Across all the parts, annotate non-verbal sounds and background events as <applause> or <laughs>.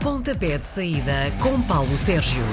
Pontapé de saída com Paulo Sérgio.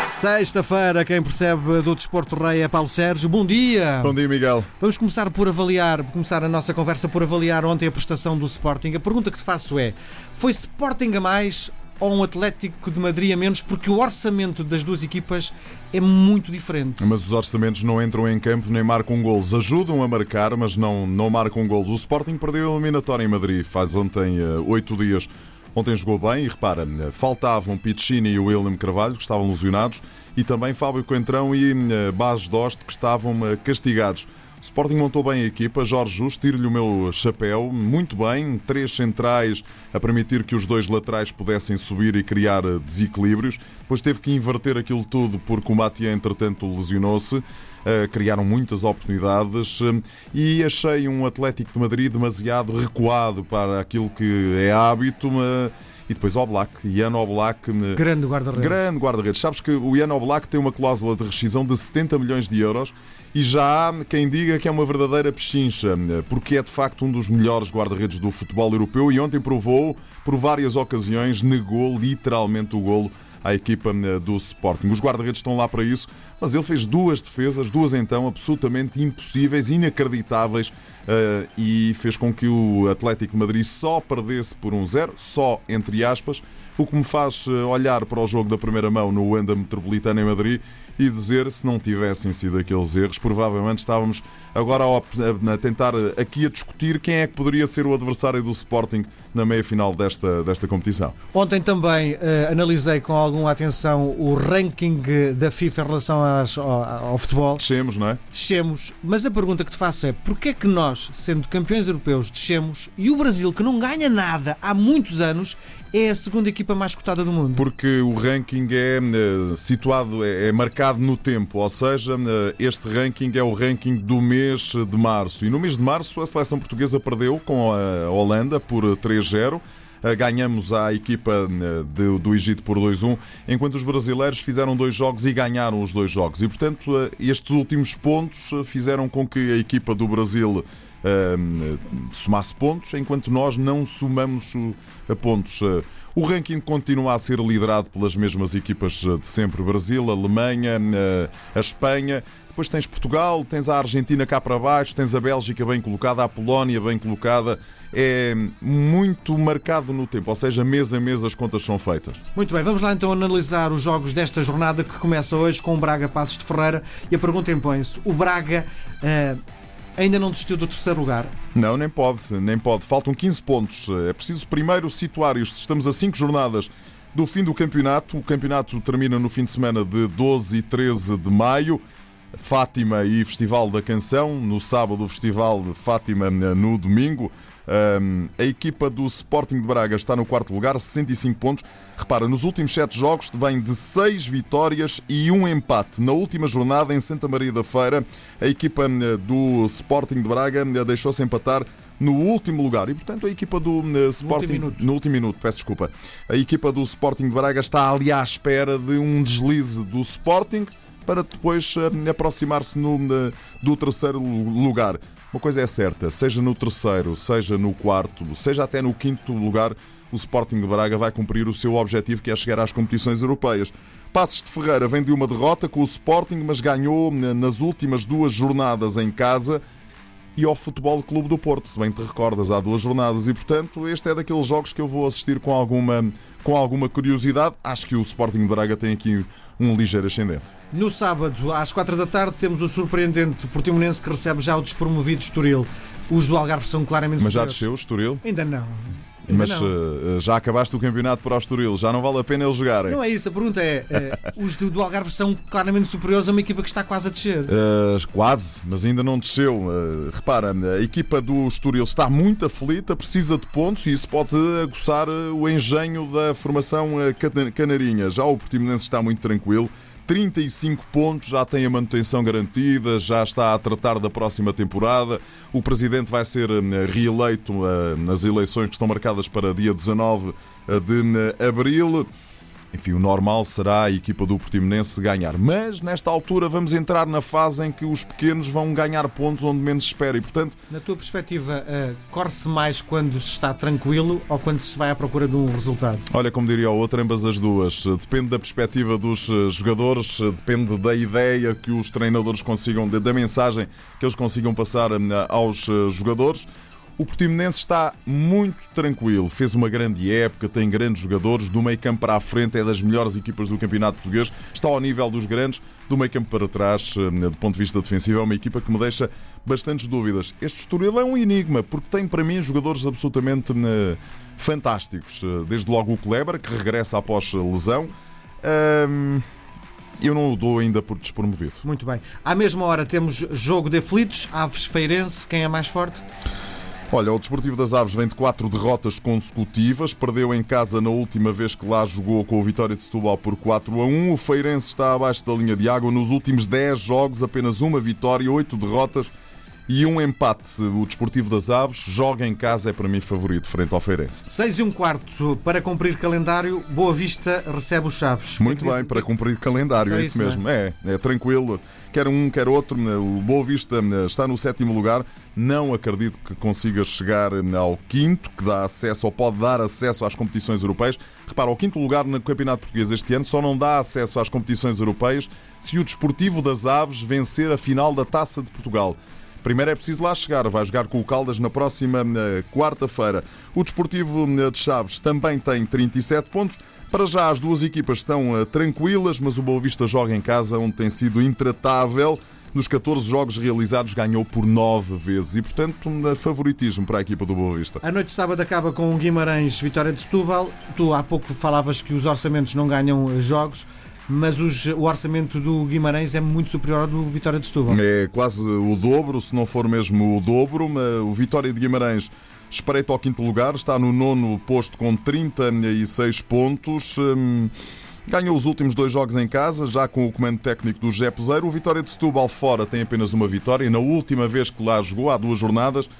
Sexta-feira, quem percebe do Desporto Rei é Paulo Sérgio. Bom dia! Bom dia, Miguel. Vamos começar por avaliar, começar a nossa conversa por avaliar ontem a prestação do Sporting. A pergunta que te faço é: foi Sporting a mais ou um Atlético de Madrid a menos? Porque o orçamento das duas equipas é muito diferente. Mas os orçamentos não entram em campo nem marcam golos. Ajudam a marcar, mas não, não marcam golos. O Sporting perdeu a eliminatória em Madrid faz ontem uh, oito dias. Ontem jogou bem e repara, faltavam Piccini e o William Carvalho, que estavam lesionados, e também Fábio Coentrão e uh, Bas Dost, que estavam uh, castigados. Sporting montou bem a equipa, Jorge Justo, tiro-lhe o meu chapéu, muito bem, três centrais a permitir que os dois laterais pudessem subir e criar desequilíbrios. Depois teve que inverter aquilo tudo porque o Matia, entretanto, lesionou-se. criaram muitas oportunidades e achei um Atlético de Madrid demasiado recuado para aquilo que é hábito. E depois Oblak, Ian Oblak. Grande guarda-redes. Grande guarda-redes. Sabes que o Ian Oblak tem uma cláusula de rescisão de 70 milhões de euros e já há quem diga que é uma verdadeira pechincha, porque é de facto um dos melhores guarda-redes do futebol europeu e ontem provou, por várias ocasiões, negou literalmente o golo à equipa do Sporting. Os guarda-redes estão lá para isso, mas ele fez duas defesas, duas então absolutamente impossíveis, inacreditáveis, e fez com que o Atlético de Madrid só perdesse por um zero, só entre aspas, o que me faz olhar para o jogo da primeira mão no Wanda Metropolitano em Madrid e dizer se não tivessem sido aqueles erros, provavelmente estávamos agora a, tentar aqui a discutir quem é que poderia ser o adversário do Sporting na meia final desta, desta competição. Ontem também uh, analisei com alguma atenção o ranking da FIFA em relação às, ao, ao, futebol. Descemos, não é? Descemos, mas a pergunta que te faço é porquê é que nós, sendo campeões europeus, descemos e o Brasil, que não ganha nada há muitos anos, é a segunda equipa mais cotada do mundo? Porque o ranking é uh, situado, é, é marcado no tempo, ou seja, uh, este ranking é o ranking do mês de março. E no mês de março a seleção portuguesa perdeu com a Holanda por 3-0 ganhamos à equipa do Egito por 2-1, enquanto os brasileiros fizeram dois jogos e ganharam os dois jogos. E, portanto, estes últimos pontos fizeram com que a equipa do Brasil somasse pontos, enquanto nós não somamos pontos. O ranking continua a ser liderado pelas mesmas equipas de sempre: Brasil, Alemanha, a Espanha. Depois tens Portugal, tens a Argentina cá para baixo, tens a Bélgica bem colocada, a Polónia bem colocada. É muito marcado no tempo, ou seja, mês a mês as contas são feitas. Muito bem, vamos lá então analisar os jogos desta jornada que começa hoje com o Braga Passos de Ferreira. E a pergunta impõe-se: o Braga. Uh ainda não desistiu do terceiro lugar? Não, nem pode, nem pode. Faltam 15 pontos. É preciso primeiro situar isto. Estamos a 5 jornadas do fim do campeonato. O campeonato termina no fim de semana de 12 e 13 de maio. Fátima e Festival da Canção, no sábado o Festival de Fátima no domingo. A equipa do Sporting de Braga está no quarto lugar, 65 pontos. Repara, nos últimos 7 jogos vem de 6 vitórias e um empate. Na última jornada, em Santa Maria da Feira, a equipa do Sporting de Braga deixou-se empatar no último lugar. E, portanto, a equipa do Sporting. No último, no último minuto. peço desculpa. A equipa do Sporting de Braga está ali à espera de um deslize do Sporting para depois uh, aproximar-se uh, do terceiro lugar. Uma coisa é certa, seja no terceiro, seja no quarto, seja até no quinto lugar, o Sporting de Braga vai cumprir o seu objetivo, que é chegar às competições europeias. Passos de Ferreira vem de uma derrota com o Sporting, mas ganhou nas últimas duas jornadas em casa e ao Futebol Clube do Porto, se bem te recordas, há duas jornadas e, portanto, este é daqueles jogos que eu vou assistir com alguma, com alguma curiosidade. Acho que o Sporting de Braga tem aqui um ligeiro ascendente. No sábado, às quatro da tarde, temos o surpreendente Portimonense que recebe já o despromovido Estoril. Os do Algarve são claramente Mas já desceu o Estoril? Ainda não. Mas uh, já acabaste o campeonato para o Estoril, já não vale a pena eles jogarem. Não é isso, a pergunta é: uh, <laughs> os do, do, Algarve são claramente superiores a uma equipa que está quase a descer? Uh, quase, mas ainda não desceu. repara, a equipa do Estoril está muito aflita, precisa de pontos e isso pode aguçar o engenho da formação canarinha. Já o Portimonense está muito tranquilo. 35 pontos, já tem a manutenção garantida, já está a tratar da próxima temporada. O presidente vai ser eh, reeleito eh, nas eleições que estão marcadas para dia 19 eh, de abril. Enfim, o normal será a equipa do Portimonense ganhar. Mas nesta altura vamos entrar na fase em que os pequenos vão ganhar pontos onde menos se espera e, portanto, Na tua perspectiva, uh, corre-se mais quando se está tranquilo ou quando se vai à procura de um resultado? olha, como diria o outro, ambas as duas. Depende da perspectiva dos eh, jogadores, eh, depende da ideia que os treinadores consigam, da mensagem que eles consigam passar eh, aos eh, jogadores. O Portimonense está muito tranquilo, fez uma grande época, tem grandes jogadores, do meio campo para a frente é das melhores equipas do campeonato português, está ao nível dos grandes, do meio campo para trás, eh, do ponto de vista defensivo, é uma equipa que me deixa bastantes dúvidas. Este Estoril é um enigma, porque tem para mim jogadores absolutamente eh, fantásticos, Eh, desde logo o Kleber, que regressa após lesão. Ahm, eu não o dou ainda por despromovido. Muito bem. À mesma hora temos jogo de aflitos, Aves Feirense, quem é mais forte? Olha, o Desportivo das Aves vem de quatro derrotas consecutivas. Perdeu em casa na última vez que lá jogou com o Vitória de Setúbal por 4 a 1. O Feirense está abaixo da linha de água. Nos últimos 10 jogos, apenas uma vitória, 8 derrotas e um empate. O Desportivo das Aves joga em casa, é para mim favorito, frente ao Feirense. 6 e um quarto para cumprir calendário, Boa Vista recebe os Chaves. Muito é bem, para cumprir calendário, é isso, isso mesmo. É, é tranquilo. Quer um, quer outro. O Boa Vista está no sétimo lugar. Não acredito que consiga chegar ao quinto, que dá acesso ou pode dar acesso às competições europeias. Repara, o quinto lugar no Campeonato Português este ano só não dá acesso às competições europeias se o Desportivo das Aves vencer a final da Taça de Portugal. Primeiro é preciso lá chegar, vai jogar com o Caldas na próxima eh, quarta-feira. O Desportivo eh, de Chaves também tem 37 pontos. Para já as duas equipas estão eh, tranquilas, mas o Boa Vista joga em casa onde tem sido intratável. Nos 14 jogos realizados ganhou por 9 vezes e, portanto, um favoritismo para a equipa do Boa Vista. A noite de sábado acaba com o Guimarães Vitória de Setúbal. Tu há pouco falavas que os orçamentos não ganham jogos, mas os- o orçamento do Guimarães é muito superior ao do Vitória de Setúbal. É quase o dobro, se não for mesmo o dobro. O Vitória de Guimarães espreita ao quinto lugar, está no nono posto com 36 pontos. Hum, Ganhou os últimos dois jogos em casa, já com o comando técnico do Peseiro. O Vitória de Setúbal fora tem apenas uma vitória. Na última vez que lá jogou, há duas jornadas,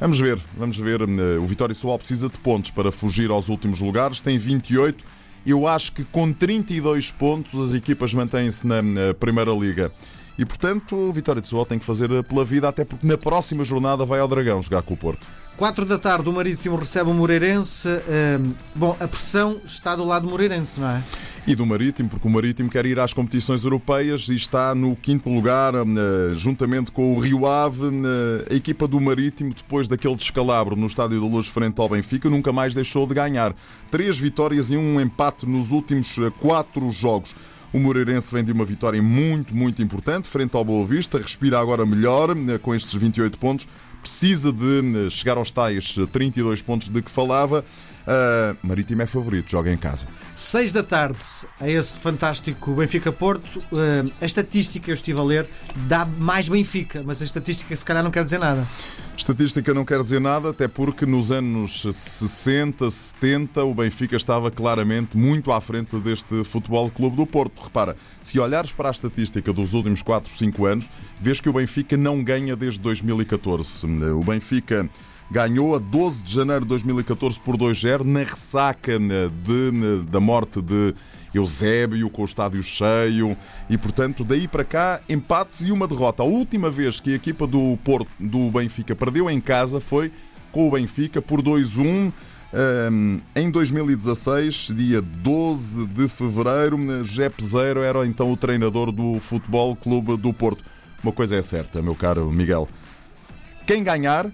Vamos ver, vamos ver. Hum, O Vitória Setúbal precisa de pontos para fugir aos últimos lugares. Tem 28. Eu acho que com 32 pontos as equipas mantêm-se na Primeira Liga. E portanto, o Vitória de Setúbal tem que fazer pela vida, até porque na próxima jornada vai ao Dragão jogar com o Porto. 4 da tarde, o Marítimo recebe o Moreirense. Hum, bom, a pressão está do lado do Moreirense, não é? E do Marítimo, porque o Marítimo quer ir às competições europeias e está no quinto lugar, eh, juntamente com o Rio Ave. eh, A equipa do Marítimo, depois daquele descalabro no Estádio da Luz frente ao Benfica, nunca mais deixou de ganhar. Três vitórias e um empate nos últimos eh, quatro jogos. O Moreirense vem de uma vitória muito, muito importante frente ao Boa Vista, respira agora melhor eh, com estes 28 pontos, precisa de eh, chegar aos tais eh, 32 pontos de que falava. Ah, Marítimo é favorito, joga em casa. 6 da tarde, a esse fantástico Benfica-Porto. Hum, a estatística, eu estive a ler, dá mais Benfica, mas a estatística se calhar não quer dizer nada. Estatística não quer dizer nada, até porque nos anos 60, 70, o Benfica estava claramente muito à frente deste Futebol Clube do Porto. Repara, se olhares para a estatística dos últimos 4, 5 anos, vês que o Benfica não ganha desde 2014. O Benfica ganhou a 12 de janeiro de 2014 por 2-0 na ressaca né, de- né, da morte de Eusébio com o estádio cheio e portanto daí para cá empates e uma derrota. A última vez que a equipa do Porto do Benfica perdeu em casa foi com o Benfica por 2-1 hum, em 2016, dia 12 de fevereiro. José Peseiro era então o treinador do Futebol Clube do Porto. Uma coisa é certa, meu caro Miguel. Quem ganhar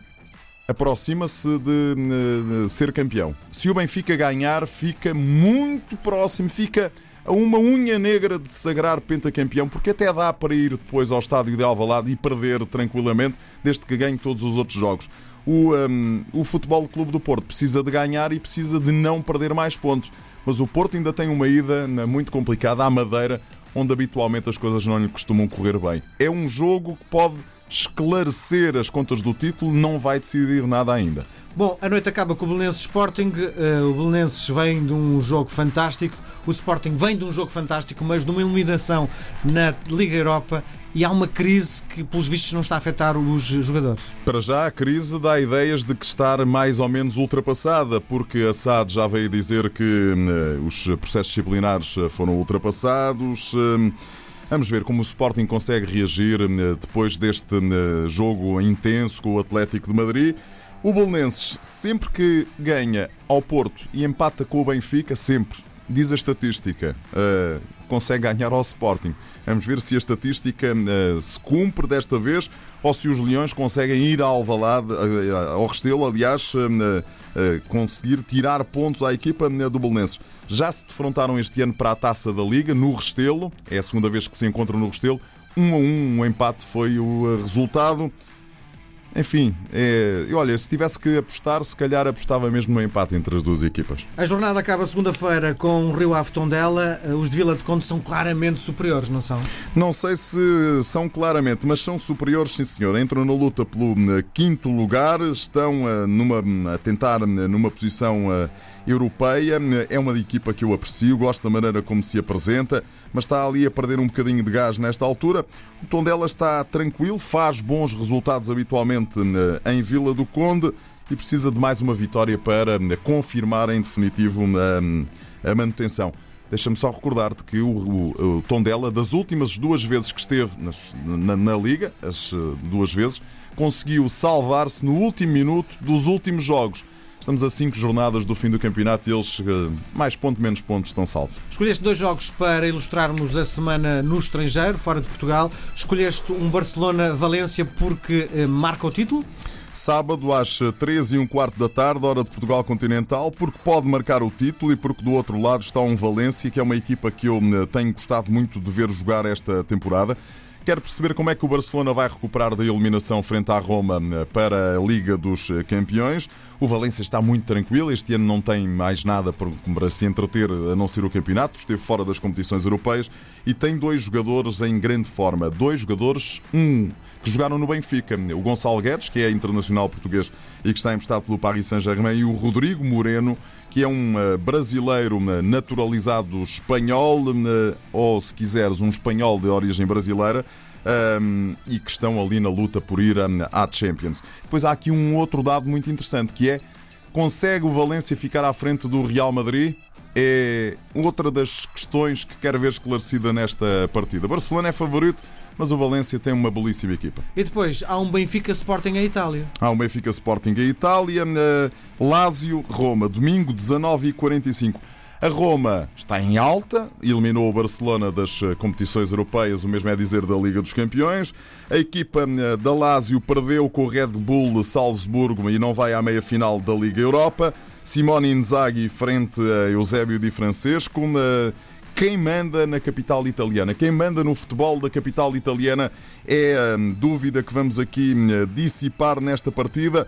aproxima-se de, de ser campeão. Se o Benfica ganhar, fica muito próximo, fica a uma unha negra de sagrar pentacampeão, porque até dá para ir depois ao estádio de Alvalade e perder tranquilamente, desde que ganhe todos os outros jogos. O, hum, o Futebol Clube do Porto precisa de ganhar e precisa de não perder mais pontos. Mas o Porto ainda tem uma ida muito complicada à Madeira, onde habitualmente as coisas não lhe costumam correr bem. É um jogo que pode esclarecer as contas do título, não vai decidir nada ainda. Bom, a noite acaba com o Belenenses Sporting. Eh, o Belenenses vem de um jogo fantástico. O Sporting vem de um jogo fantástico, mas de uma eliminação na Liga Europa. e há uma crise que, pelos vistos, não está a afetar os jogadores. Para já, a crise dá ideias de que está mais ou menos ultrapassada, porque a SAD já veio dizer que uh, os processos disciplinares foram ultrapassados. Uh, Vamos ver como o Sporting consegue reagir depois deste jogo intenso com o Atlético de Madrid. O Bolonenses, sempre que ganha ao Porto e empata com o Benfica, sempre, diz a estatística, uh, consegue ganhar ao Sporting. Vamos ver se a estatística uh, se cumpre desta vez ou se os Leões conseguem ir ao Alvalade, uh, ao Restelo, aliás, conseguir tirar pontos à equipa do Bolonenses. Já se defrontaram este ano para a Taça da Liga, no Restelo, é a segunda vez que se encontram no Restelo. Um a um, um empate foi o resultado. Enfim, é, olha, se tivesse que apostar, se calhar apostava mesmo no empate entre as duas equipas. A jornada acaba segunda-feira com o Rio Ave Tondela. Os de Vila de Conde são claramente superiores, não são? Não sei se são claramente, mas são superiores, sim senhor. Entram na luta pelo eh, quinto lugar, estão eh, numa, a tentar eh, numa posição europeia. É uma equipa que eu aprecio, gosto da maneira como se apresenta, mas está ali a perder um bocadinho de gás nesta altura. O Tondela está tranquilo, faz bons resultados habitualmente eh, em Vila do Conde e precisa de mais uma vitória para eh, confirmar em definitivo eh, a manutenção. Deixa-me só recordar-te que o, o, o, Tondela, das últimas duas vezes que esteve na, na Liga, as duas vezes, conseguiu salvar-se no último minuto dos últimos jogos. Estamos a cinco jornadas do fim do campeonato e eles, eh, mais ponto, menos pontos, estão salvos. Escolheste dois jogos para ilustrarmos a semana no estrangeiro, fora de Portugal. Escolheste um Barcelona-Valência porque eh, marca o título? Sábado às 3 e um quarto da tarde, hora de Portugal Continental, porque pode marcar o título e porque do outro lado está um Valência, que é uma equipa que eu eh, tenho gostado muito de ver jogar esta temporada. Quer perceber como é que o Barcelona vai recuperar da eliminação frente à Roma eh, para a Liga dos Campeões. O Valência está muito tranquilo, este ano não tem mais nada para se entreter a não ser o campeonato, esteve fora das competições europeias e tem dois jogadores em grande forma. Dois jogadores, um que jogaram no Benfica, o Gonçalo Guedes, que é internacional português e que está emprestado pelo Paris Saint-Germain, e o Rodrigo Moreno, que é um eh, brasileiro eh, naturalizado espanhol, eh, ou se quiseres, um espanhol de origem brasileira. Um, e que estão ali na luta por ir à Champions. Depois há aqui um outro dado muito interessante que é consegue o Valência ficar à frente do Real Madrid? É outra das questões que quero ver esclarecida nesta partida. Barcelona é favorito, mas o Valência tem uma belíssima equipa. E depois há um Benfica Sporting em Itália. Há um Benfica Sporting em Itália, uh, Lazio, Roma, domingo 19h45. A Roma está em alta, eliminou o Barcelona das eh, competições europeias, o mesmo é dizer da Liga dos Campeões. A equipa eh, da Lazio perdeu com o Red Bull Salzburgo e não vai à meia final da Liga Europa. Simone Inzaghi frente a Eusébio Di Francesco quem manda na capital italiana, quem manda no futebol da capital italiana é a hum, dúvida que vamos aqui hum, dissipar nesta partida.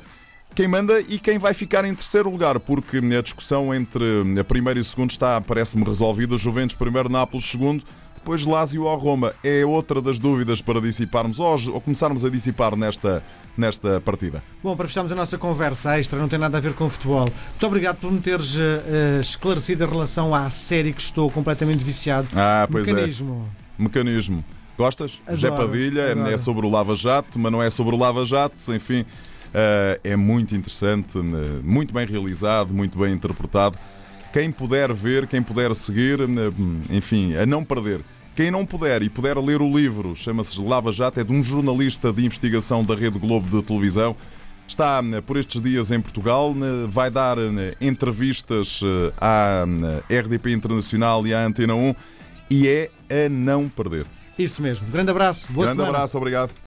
Quem manda e quem vai ficar em terceiro lugar, porque hum, a discussão entre a primeiro e o segundo está, parece-me, resolvida. Juventus primeiro, Nápoles segundo depois Lazio ou Roma. É outra das dúvidas para dissiparmos hoje ou começarmos a dissipar nesta, nesta partida. Bom, para fecharmos a nossa conversa extra, não tem nada a ver com futebol. Muito obrigado por me teres uh, esclarecido em relação à série que estou completamente viciado. Ah, pois Mecanismo. é. Mecanismo. Gostas? Adoro, José Padilha, é, adoro. é sobre o Lava Jato, mas não é sobre o Lava Jato, enfim. Uh, é muito interessante, muito bem realizado, muito bem interpretado. Quem puder ver, quem puder seguir, enfim, a não perder. Quem não puder e puder ler o livro, chama-se Lava Jato, é de um jornalista de investigação da Rede Globo de televisão. Está eh, por estes dias em Portugal, eh, vai dar eh, entrevistas à RDP Internacional e à Antena 1 e é a não perder. Isso mesmo. Grande abraço. Boa Grande semana. abraço, obrigado.